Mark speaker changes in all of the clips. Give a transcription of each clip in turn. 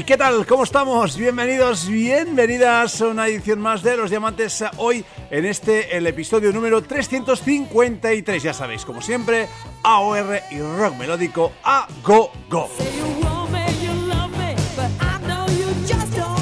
Speaker 1: ¿qué tal? ¿Cómo estamos? Bienvenidos, bienvenidas a una edición más de Los Diamantes hoy en este, el episodio número 353. Ya sabéis, como siempre, AOR y rock melódico a go go.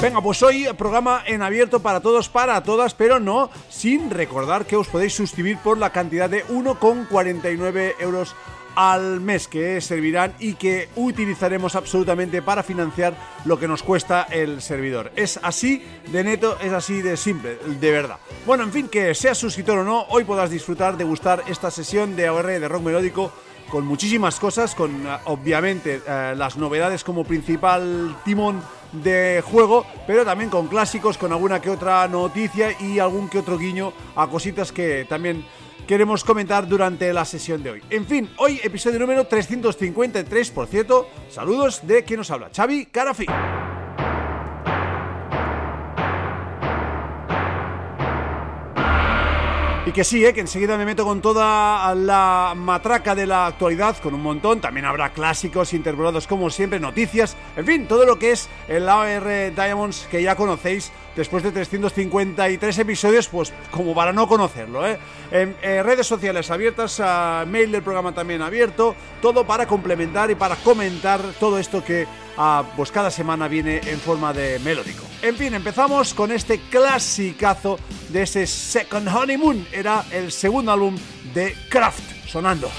Speaker 1: Venga, pues hoy programa en abierto para todos, para todas, pero no sin recordar que os podéis suscribir por la cantidad de 1,49 euros al mes que servirán y que utilizaremos absolutamente para financiar lo que nos cuesta el servidor. Es así de neto, es así de simple, de verdad. Bueno, en fin, que seas suscriptor o no, hoy podrás disfrutar de gustar esta sesión de AOR de rock melódico con muchísimas cosas, con eh, obviamente eh, las novedades como principal timón de juego, pero también con clásicos, con alguna que otra noticia y algún que otro guiño a cositas que también queremos comentar durante la sesión de hoy. En fin, hoy episodio número 353, por cierto, saludos de quien nos habla, Xavi Carafi. Y que sí, ¿eh? que enseguida me meto con toda la matraca de la actualidad, con un montón. También habrá clásicos interpolados como siempre, noticias, en fin, todo lo que es el AR Diamonds que ya conocéis después de 353 episodios, pues como para no conocerlo. ¿eh? En, redes sociales abiertas, mail del programa también abierto, todo para complementar y para comentar todo esto que ah, pues cada semana viene en forma de melódico. En fin, empezamos con este clasicazo de ese Second Honeymoon. Era el segundo álbum de Kraft sonando.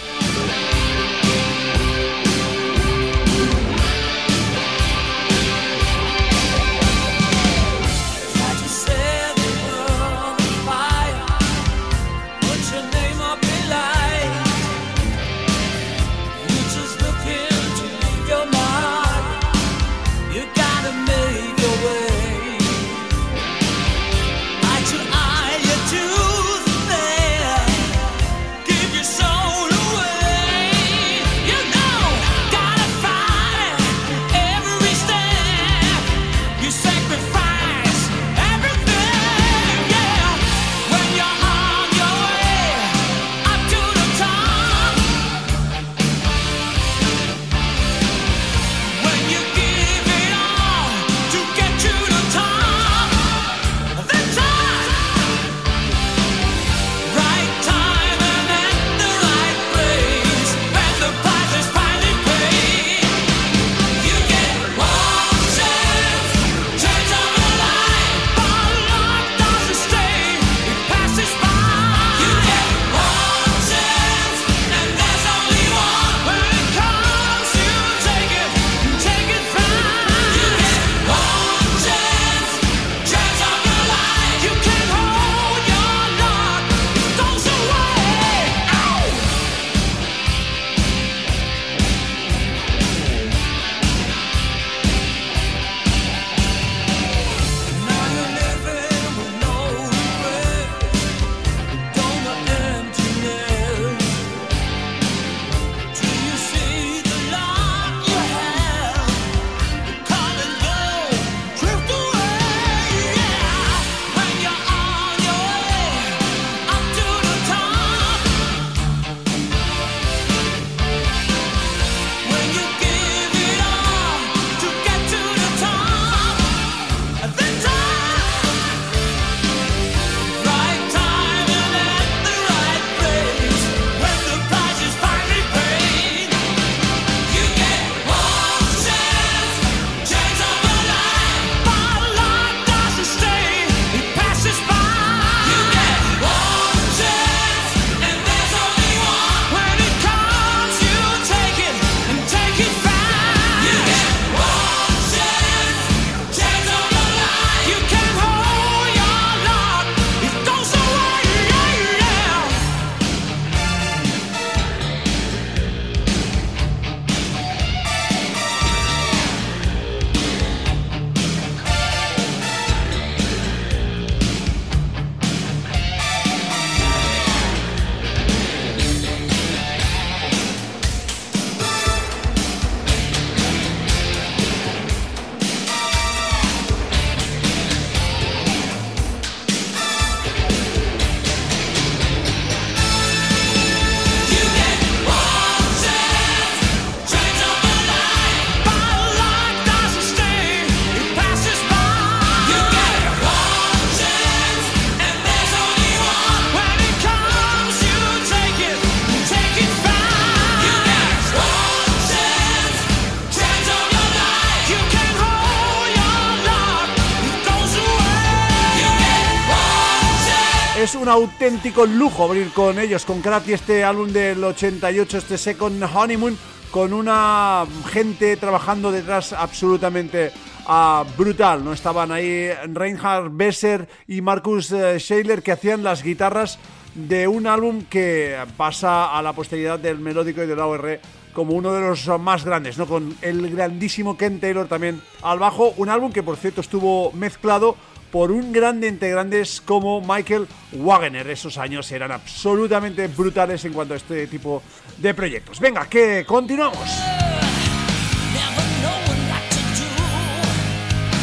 Speaker 2: Auténtico lujo abrir con ellos, con Krati, este álbum del 88, este Second Honeymoon, con una gente trabajando detrás absolutamente uh, brutal. No estaban ahí Reinhard Besser y Marcus uh, que hacían las guitarras de un álbum que pasa a la posteridad del melódico y del AOR como uno de los más grandes, ¿no? Con el grandísimo Ken Taylor también al bajo, un álbum que por cierto estuvo mezclado por un grande entre grandes como Michael Wagener. Esos años eran absolutamente brutales en cuanto a este tipo de proyectos. Venga, que continuamos.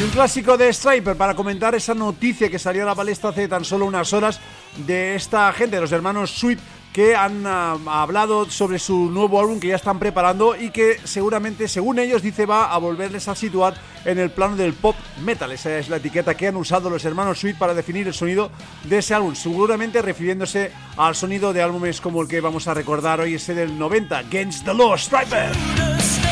Speaker 2: un clásico de Striper para comentar esa noticia que salió a la palestra hace tan solo unas horas de esta gente, de los hermanos Sweet, que han ah, hablado sobre su nuevo álbum que ya están preparando y que seguramente, según ellos, dice va a volverles a situar en el plano del pop metal. Esa es la etiqueta que han usado los hermanos Sweet para definir el sonido de ese álbum, seguramente refiriéndose al sonido de álbumes como el que vamos a recordar hoy, ese del 90, Against the Law, Striper.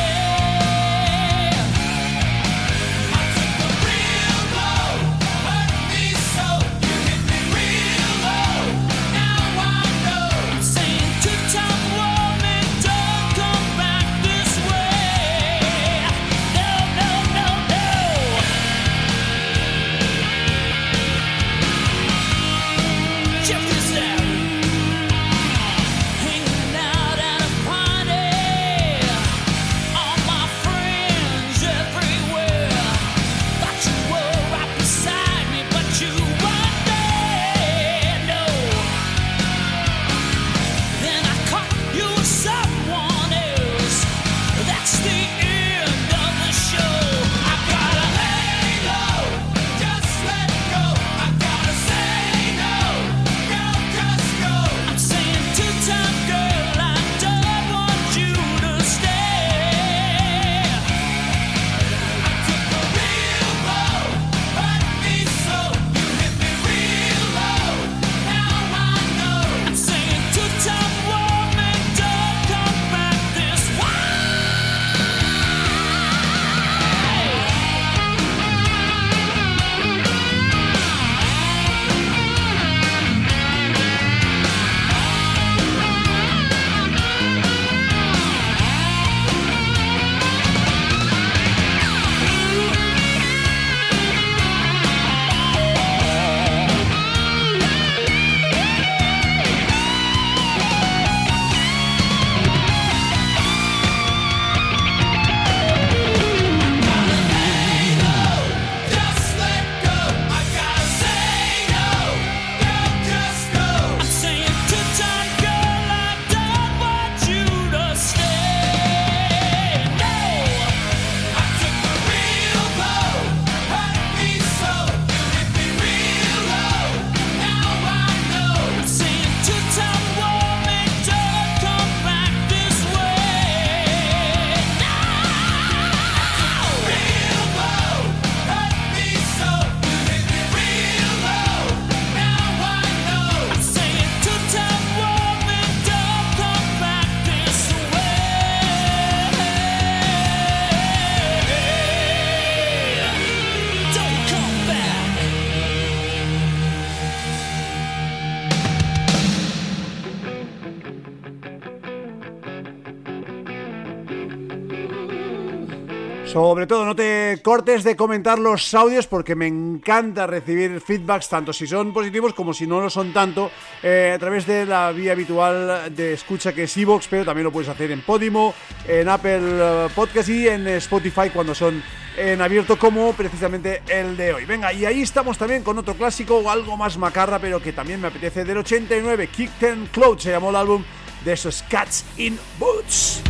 Speaker 2: Sobre todo, no te cortes de comentar los audios porque me encanta recibir feedbacks, tanto si son positivos como si no lo son tanto, eh, a través de la vía habitual de escucha que es Evox, pero también lo puedes hacer en Podimo, en Apple eh, Podcast y en Spotify cuando son en abierto como precisamente el de hoy. Venga, y ahí estamos también con otro clásico o algo más macarra, pero que también me apetece, del 89, Kick Ten Cloud, se llamó el álbum de esos Cats in Boots.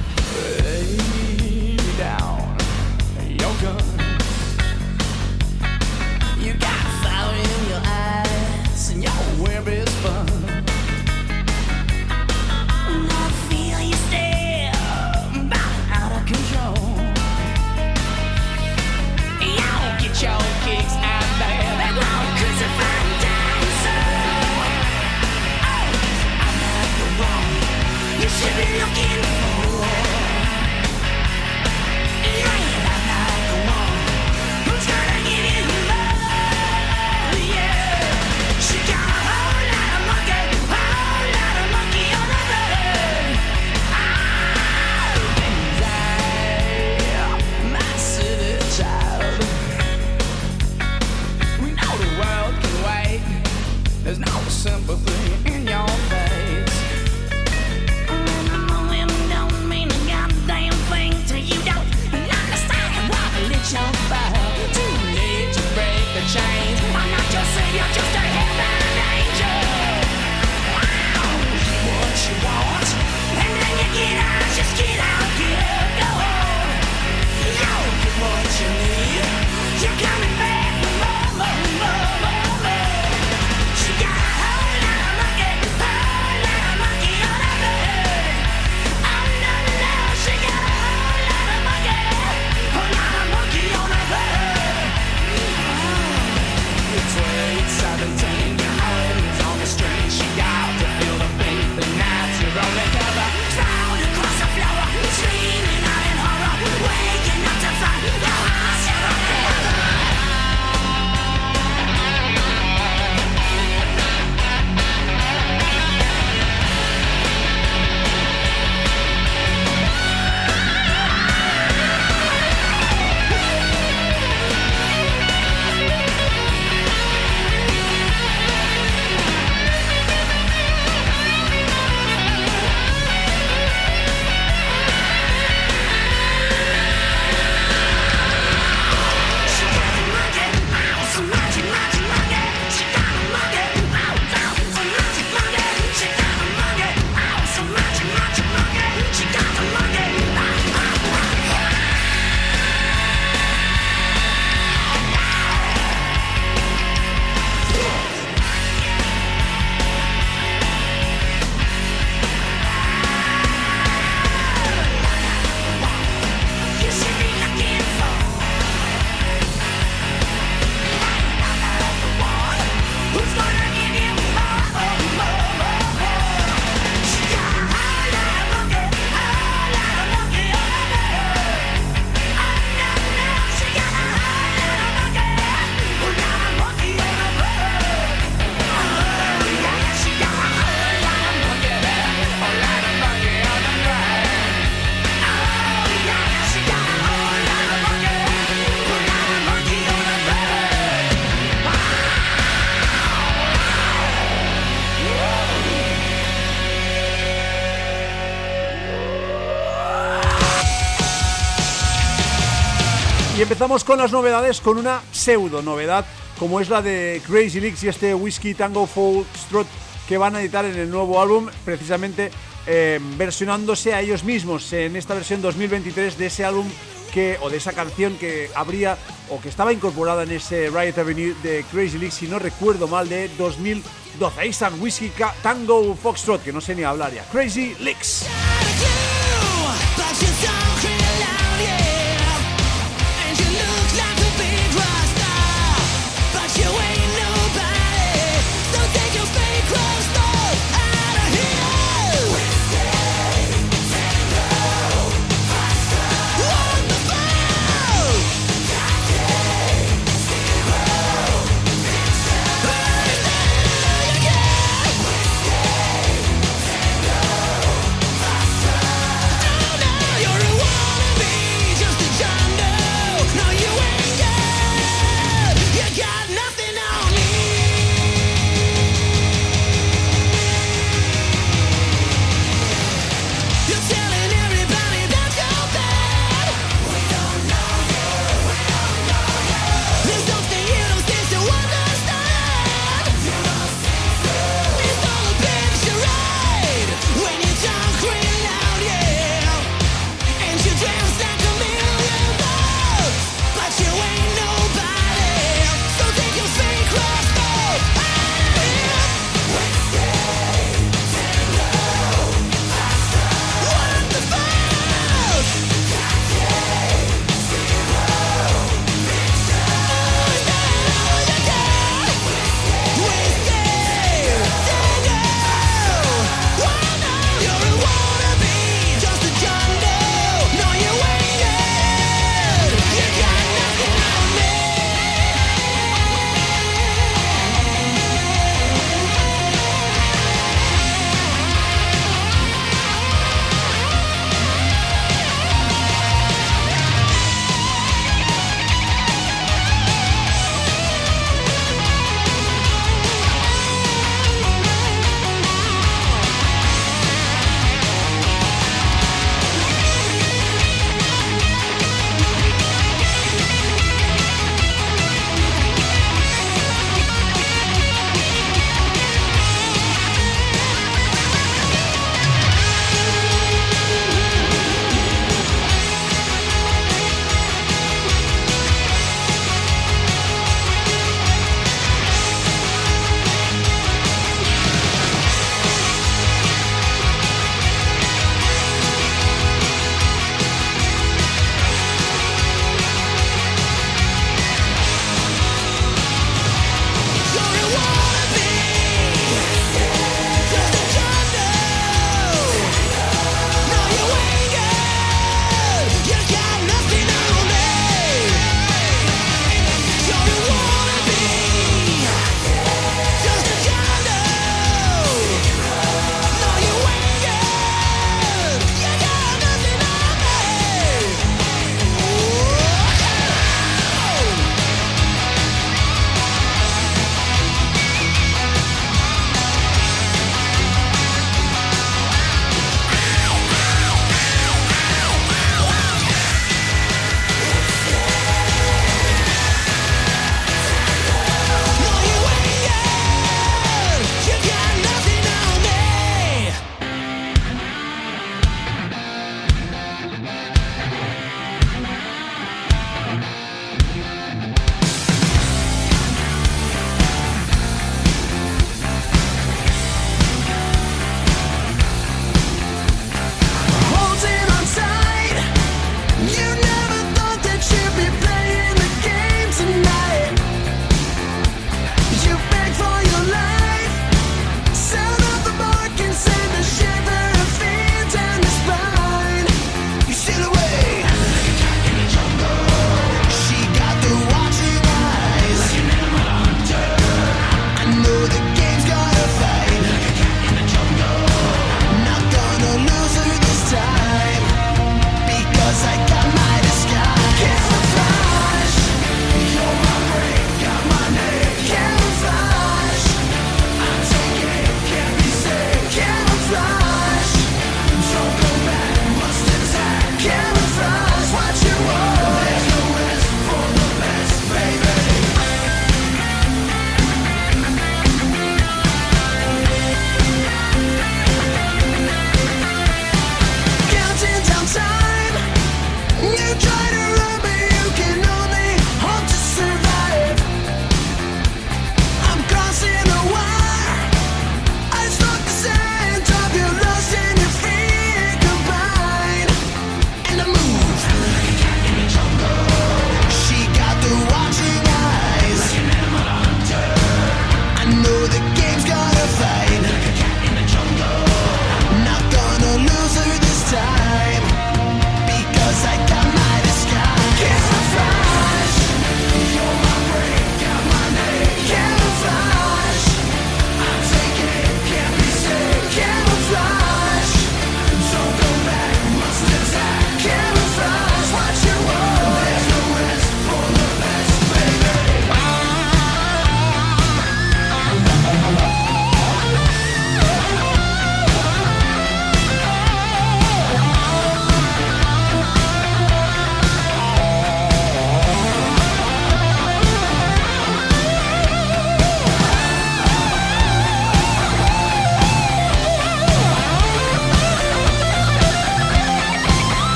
Speaker 1: Empezamos con las novedades, con una pseudo novedad, como es la de Crazy Leaks y este Whiskey Tango Foxtrot que van a editar en el nuevo álbum, precisamente eh, versionándose a ellos mismos en esta versión 2023 de ese álbum que, o de esa canción que habría o que estaba incorporada en ese Riot Avenue de Crazy Leaks, si no recuerdo mal, de 2012. Ahí están Whiskey Tango Foxtrot, que no sé ni hablar ya. Crazy Leaks.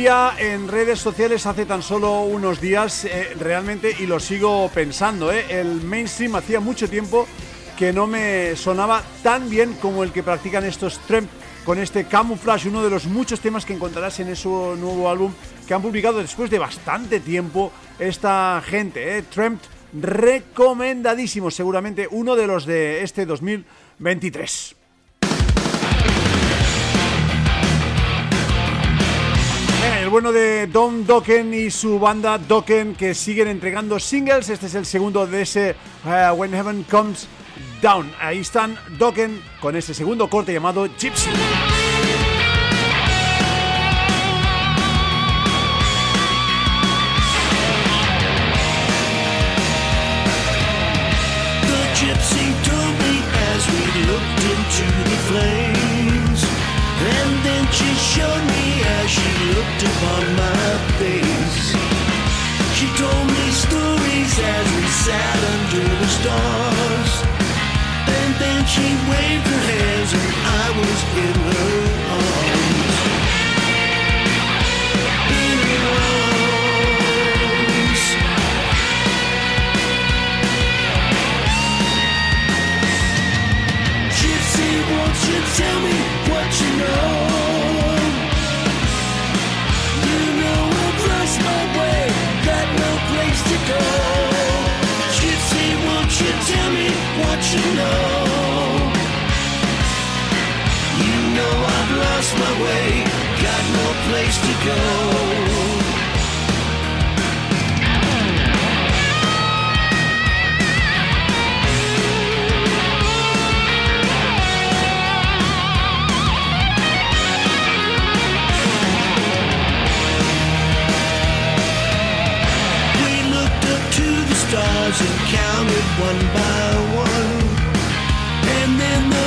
Speaker 3: Decía en redes sociales hace tan solo unos días, eh, realmente, y lo sigo pensando, eh, el mainstream hacía mucho tiempo que no me sonaba tan bien como el que practican estos Tramp con este Camouflage, uno de los muchos temas que encontrarás en ese nuevo álbum que han publicado después de bastante tiempo esta gente, eh, recomendadísimo, seguramente uno de los de este 2023. Bueno de Don Dokken y su banda Dokken que siguen entregando singles. Este es el segundo de ese uh, When Heaven Comes Down. Ahí están Dokken con ese segundo corte llamado Gypsy. She showed me as she looked upon my face. She told me stories as we sat under the stars. And then she waved her hands and I was in her arms. In her arms. Gypsy, won't you tell me what you know? What you know. You know I've lost my way, got no place to go. Counted one by one. And then the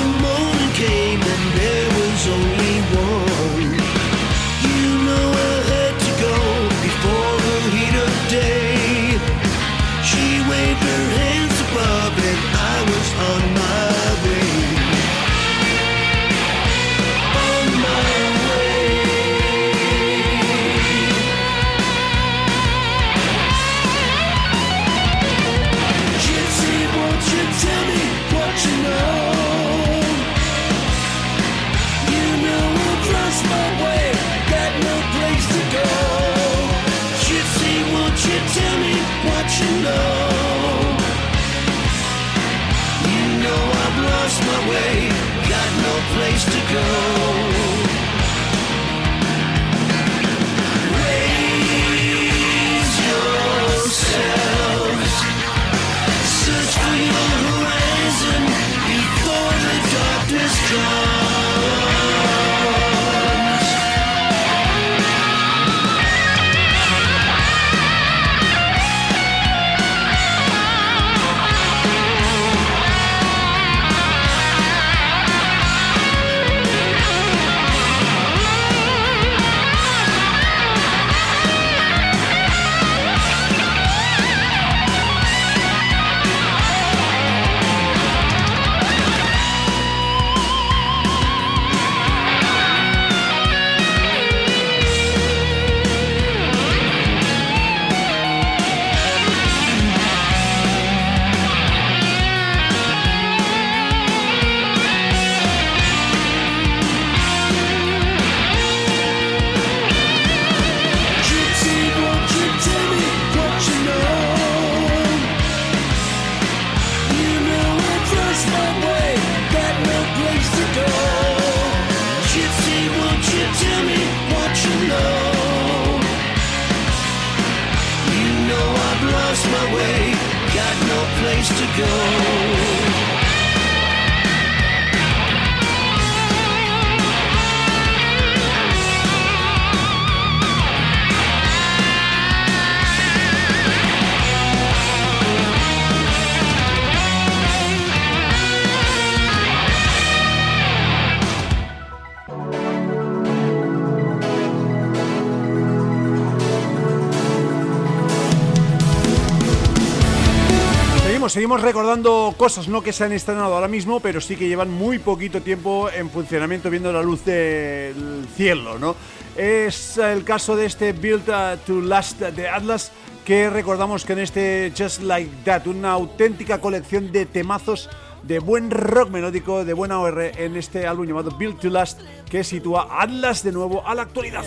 Speaker 1: recordando cosas no que se han estrenado ahora mismo, pero sí que llevan muy poquito tiempo en funcionamiento viendo la luz del cielo, ¿no? Es el caso de este Build to Last de Atlas que recordamos que en este Just Like That, una auténtica colección de temazos de buen rock melódico, de buena OR en este álbum llamado Build to Last que sitúa Atlas de nuevo a la actualidad.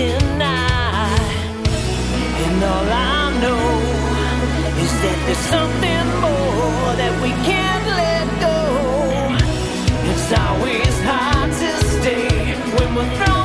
Speaker 3: And all I know is that there's something more that we can't let go. It's always hard to stay when we're thrown.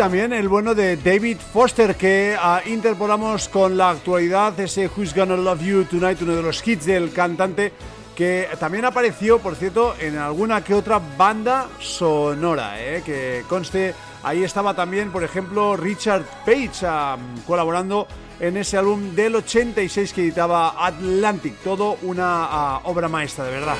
Speaker 1: También el bueno de David Foster que uh, interpolamos con la actualidad, ese Who's Gonna Love You Tonight, uno de los hits del cantante que también apareció, por cierto, en alguna que otra banda sonora, ¿eh? que conste, ahí estaba también, por ejemplo, Richard Page uh, colaborando en ese álbum del 86 que editaba Atlantic, todo una uh, obra maestra, de verdad.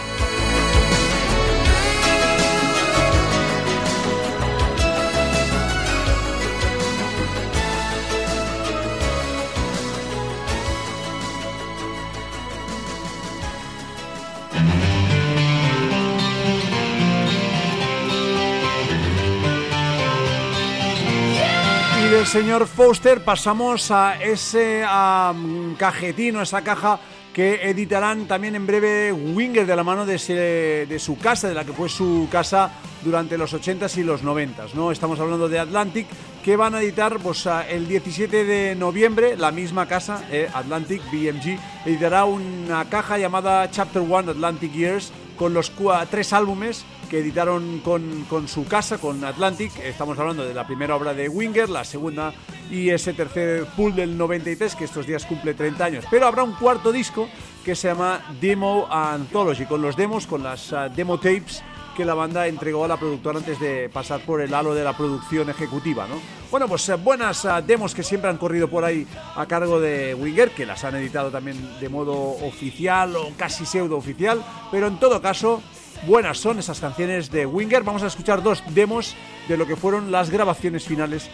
Speaker 1: Del señor Foster pasamos a ese um, cajetín o esa caja que editarán también en breve Winger de la mano de, de, su casa, de la que fue su casa durante los 80s y los 90s. ¿no? Estamos hablando de Atlantic, que van a editar pues, el 17 de noviembre, la misma casa, eh, Atlantic BMG, editará una caja llamada Chapter One Atlantic Years con los tres álbumes que editaron con, su casa, con Atlantic. Estamos hablando de la primera obra de Winger, la segunda y ese tercer pool del 93, que estos días cumple 30 años. Pero habrá un cuarto disco que se llama Demo Anthology, con los demos, con las ah, demo tapes que la banda entregó a la productora antes de pasar por el halo de la producción ejecutiva, ¿no? Bueno, pues eh, buenas ah, demos que siempre han corrido por ahí a cargo de Winger, que las han editado también de modo oficial o casi pseudo oficial, pero en todo caso buenas son esas canciones de Winger. Vamos a escuchar dos demos de lo que fueron las grabaciones finales,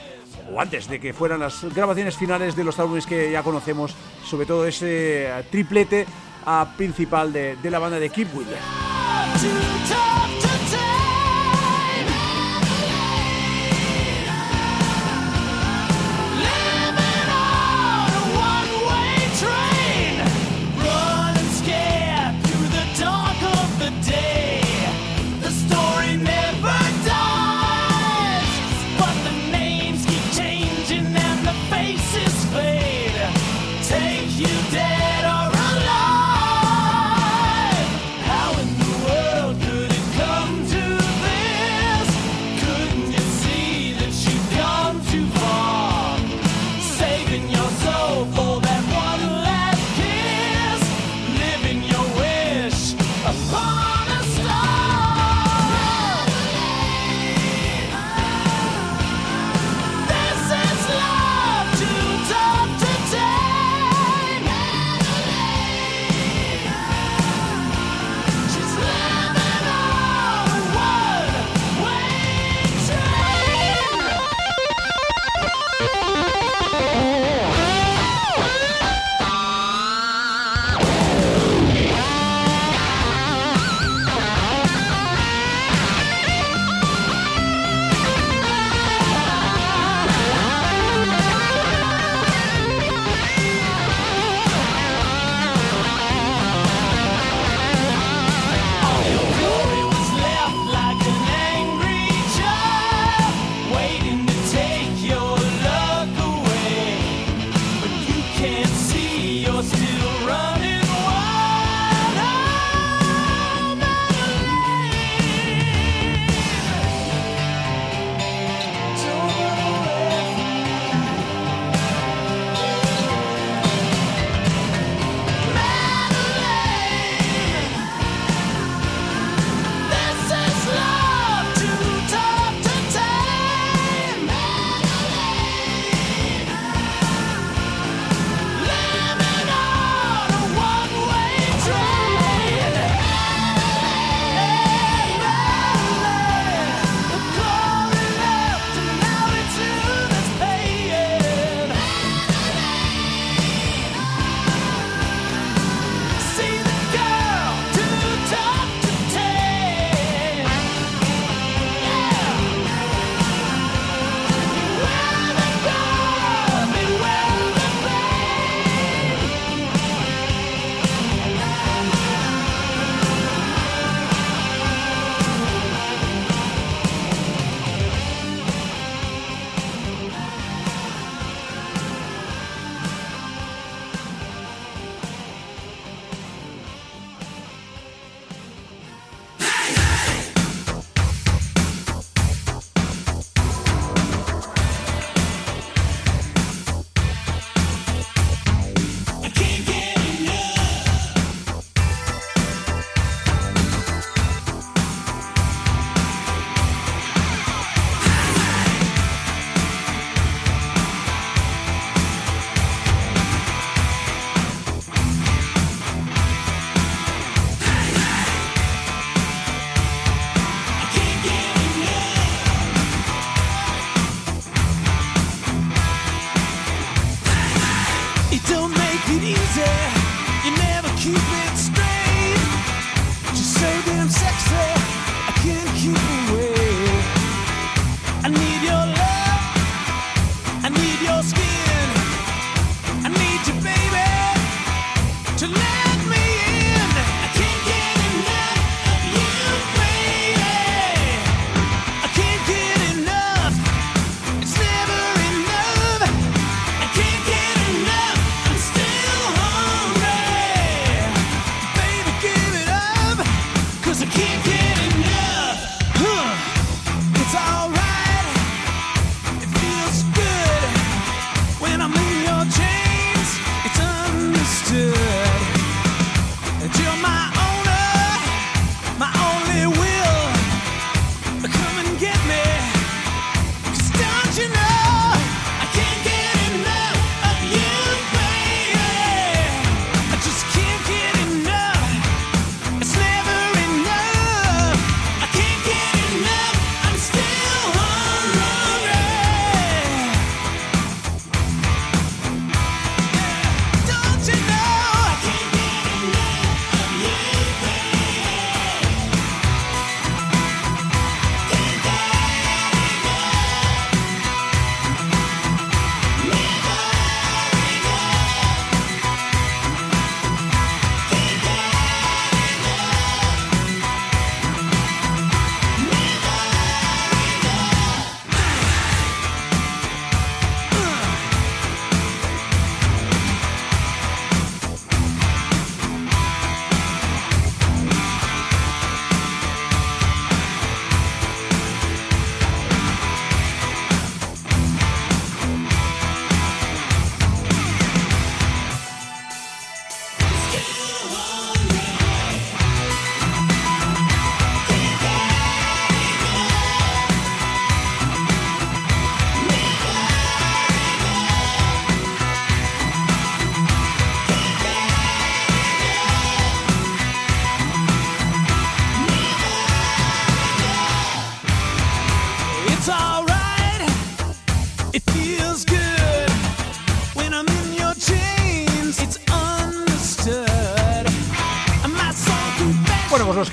Speaker 1: o antes de que fueran las grabaciones finales de los álbumes que ya conocemos, sobre todo ese triplete ah, principal de, de la banda de Keep Winger.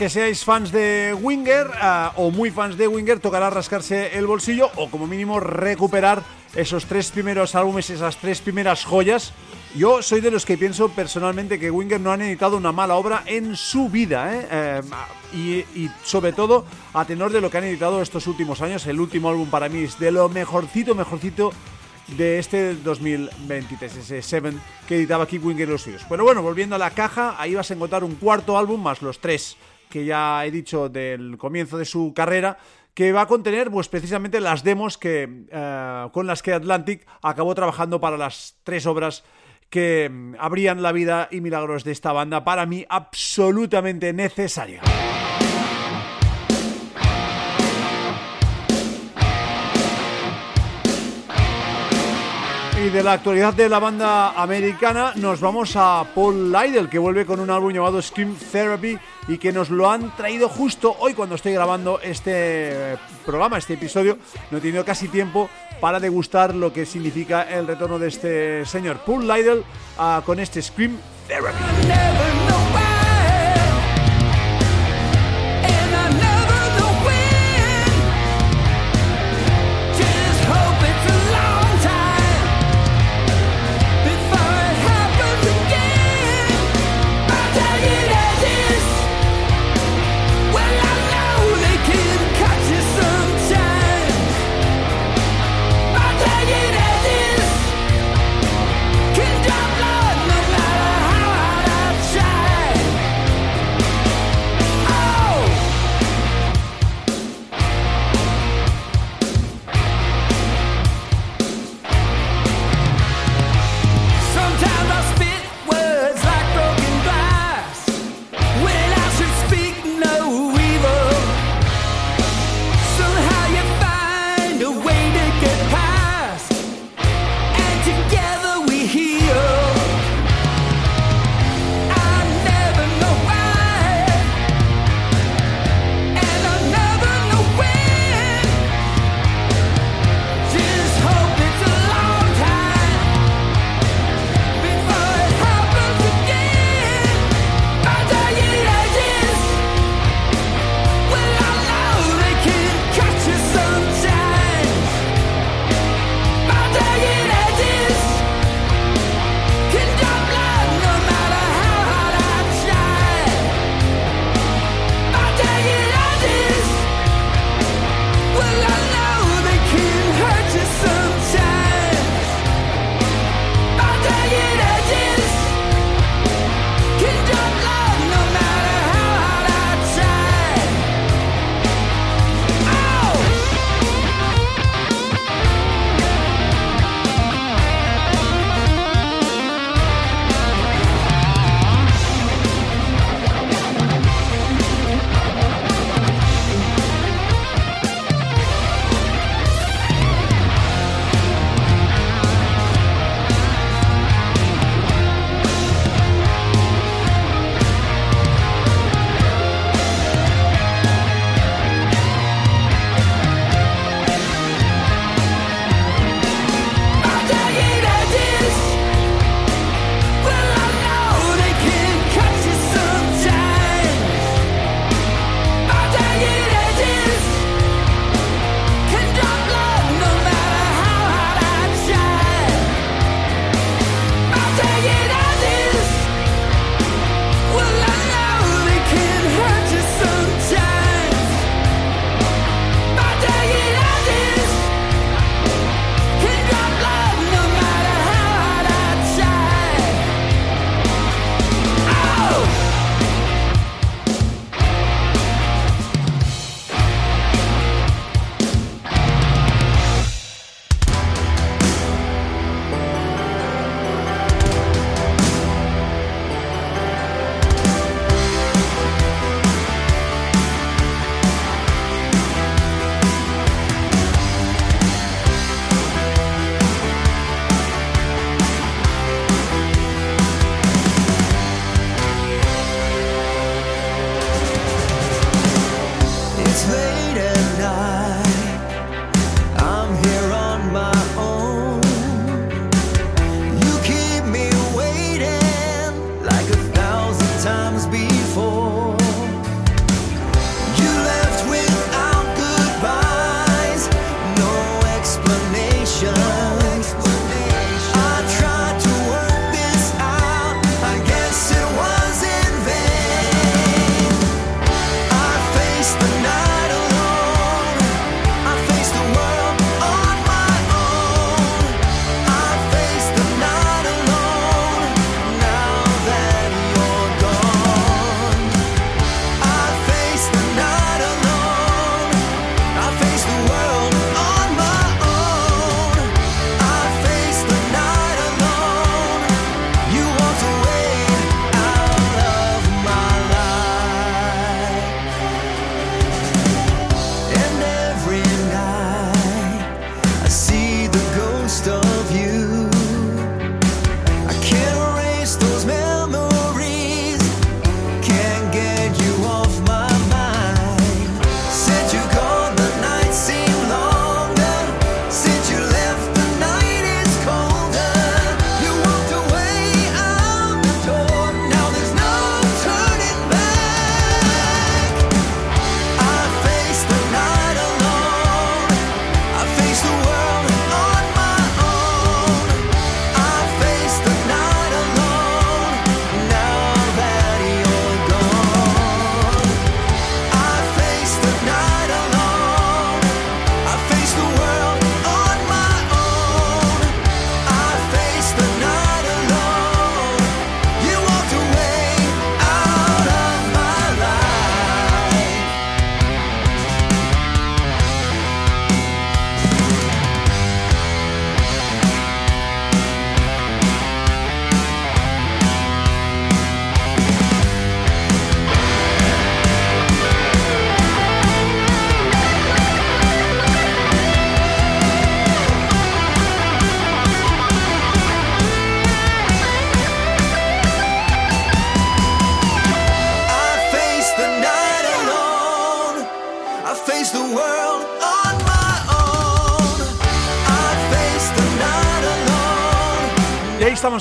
Speaker 1: Que seáis fans de Winger uh, o muy fans de Winger, tocará rascarse el bolsillo o como mínimo recuperar esos tres primeros álbumes, esas tres primeras joyas. Yo soy de los que pienso personalmente que Winger no han editado una mala obra en su vida, ¿eh? Eh, y, y, sobre todo a tenor de lo que han editado estos últimos años. El último álbum para mí es de lo mejorcito, mejorcito de este 2023, ese Seven que editaba aquí Winger los suyos. Pero bueno, volviendo a la caja, ahí vas a encontrar un cuarto álbum más los tres que ya he dicho del comienzo de su carrera, que va a contener pues precisamente las demos que eh, con las que Atlantic acabó trabajando para las tres obras que mm, abrían la vida y milagros de esta banda para mí absolutamente necesaria. Y de la actualidad de la banda americana nos vamos a Paul Lydell que vuelve con un álbum llamado Scream Therapy y que nos lo han traído justo hoy cuando estoy grabando este programa, este episodio. No he tenido casi tiempo para degustar lo que significa el retorno de este señor Paul Lydell uh, con este Scream Therapy.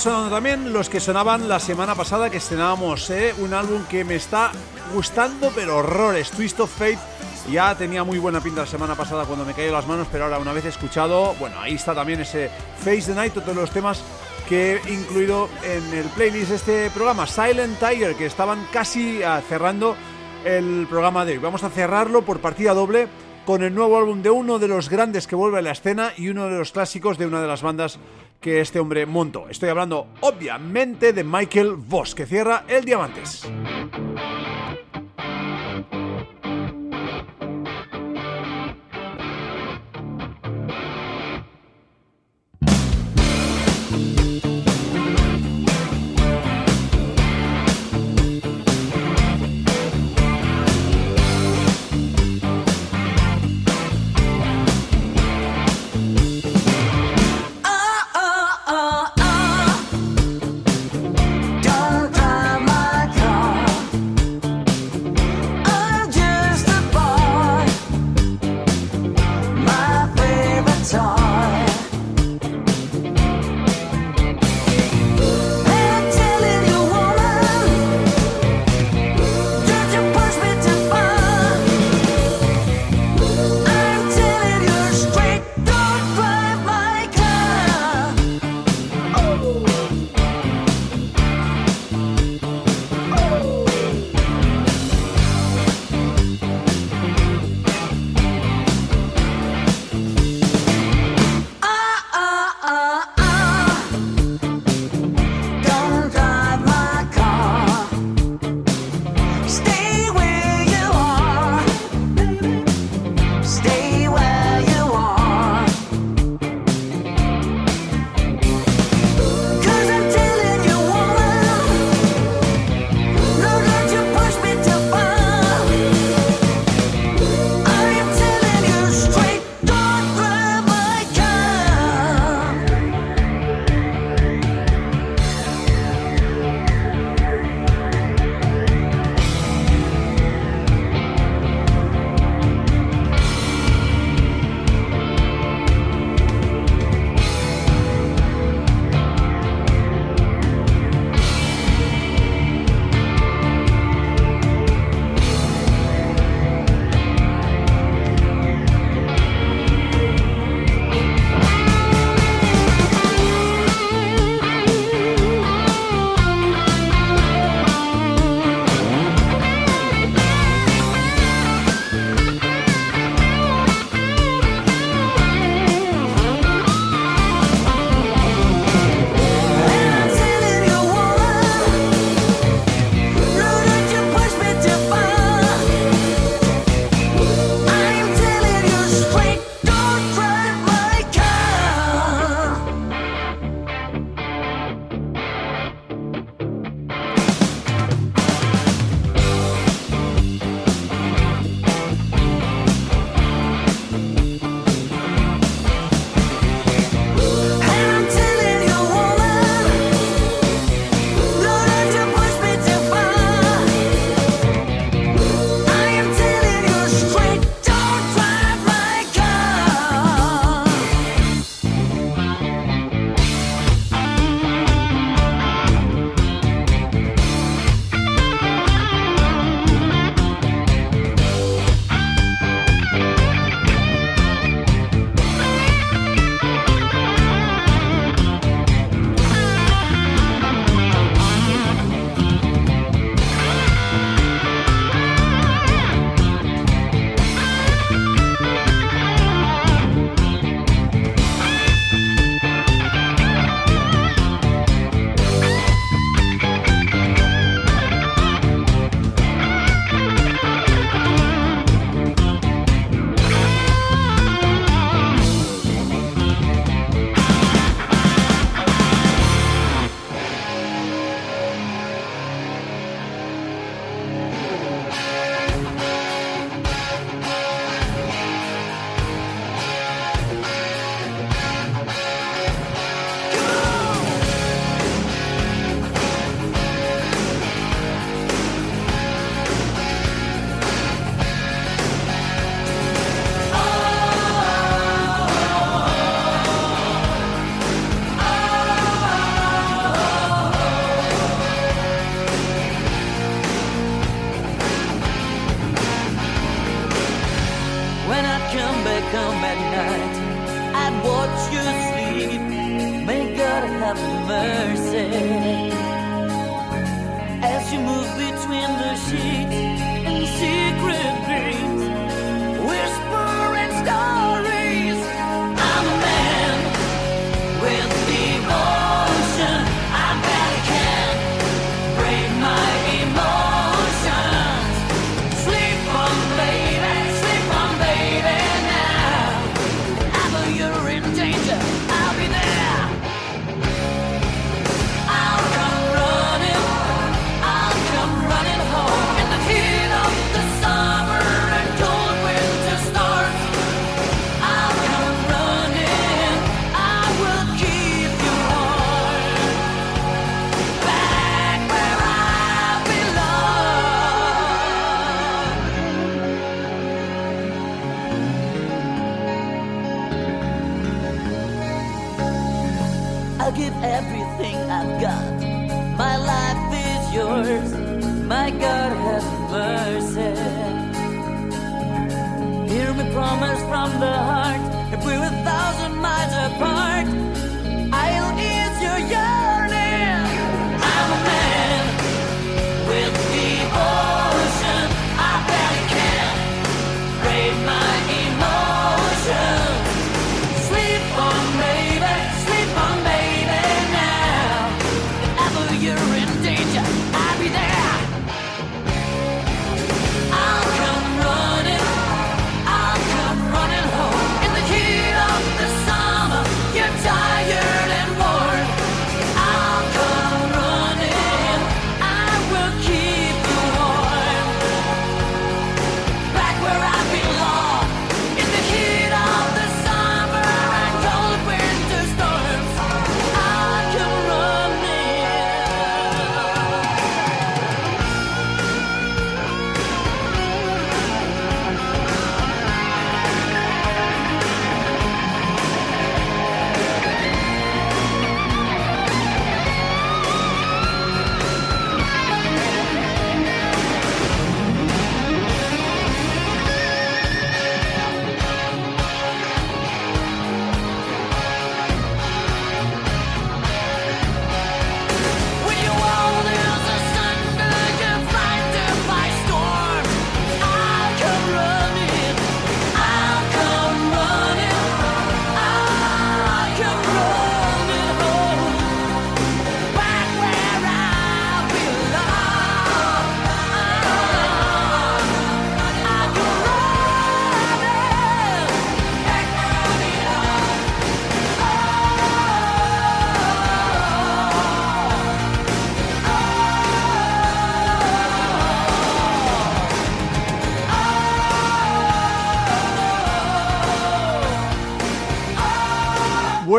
Speaker 1: Sonando también los que sonaban la semana pasada que estrenábamos, ¿eh? un álbum que me está gustando pero horrores, Twist of Fate. Ya tenía muy buena pinta la semana pasada cuando me cayó las manos, pero ahora una vez escuchado, bueno, ahí está también ese Face the Night, todos los temas que he incluido en el playlist de este programa, Silent Tiger, que estaban casi ah, cerrando el programa de hoy. Vamos a cerrarlo por partida doble con el nuevo álbum de uno de los grandes que vuelve a la escena y uno de los clásicos de una de las bandas que este hombre montó. Estoy hablando obviamente de Michael Voss, que cierra el Diamantes.
Speaker 3: come at night, I watch you sleep. May God have mercy as you move between the sheets.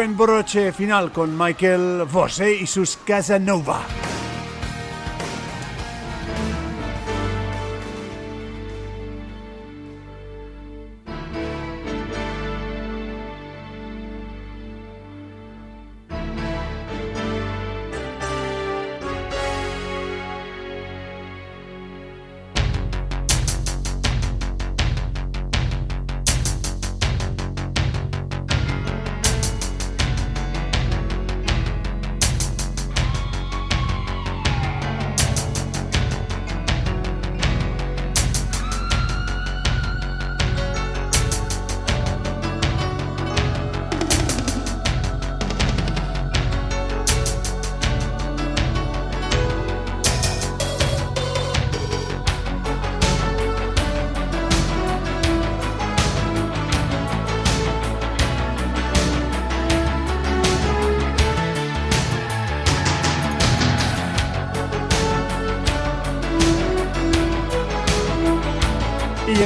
Speaker 1: Buen broche final con Michael Fosse y sus Casanova.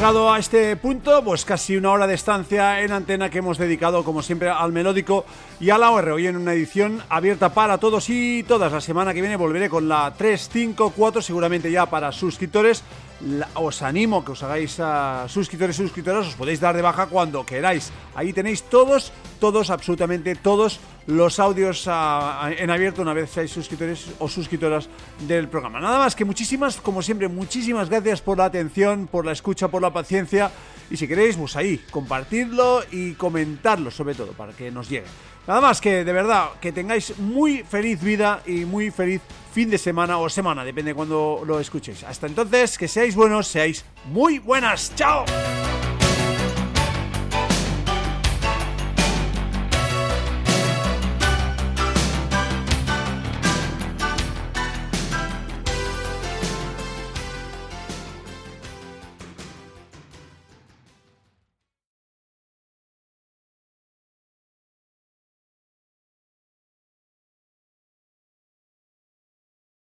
Speaker 1: Llegado a este punto, pues casi una hora de estancia en antena que hemos dedicado, como siempre, al melódico y a la OR. Hoy en una edición abierta para todos y todas. La semana que viene volveré con la 354, seguramente ya para suscriptores. La- os animo que os hagáis a suscriptores y suscriptoras, os podéis dar de baja cuando queráis. Ahí tenéis todos, todos, absolutamente todos los audios ah, ah, en abierto una vez seáis suscriptores o suscriptoras del programa. Nada más que muchísimas, como siempre, muchísimas gracias por la atención, por la escucha, por la paciencia. Y si queréis, pues ahí, compartirlo y comentarlo sobre todo para que nos llegue. Nada más que, de verdad, que tengáis muy feliz vida y muy feliz fin de semana o semana, depende de cuando lo escuchéis. Hasta entonces, que seáis buenos, seáis muy buenas. ¡Chao!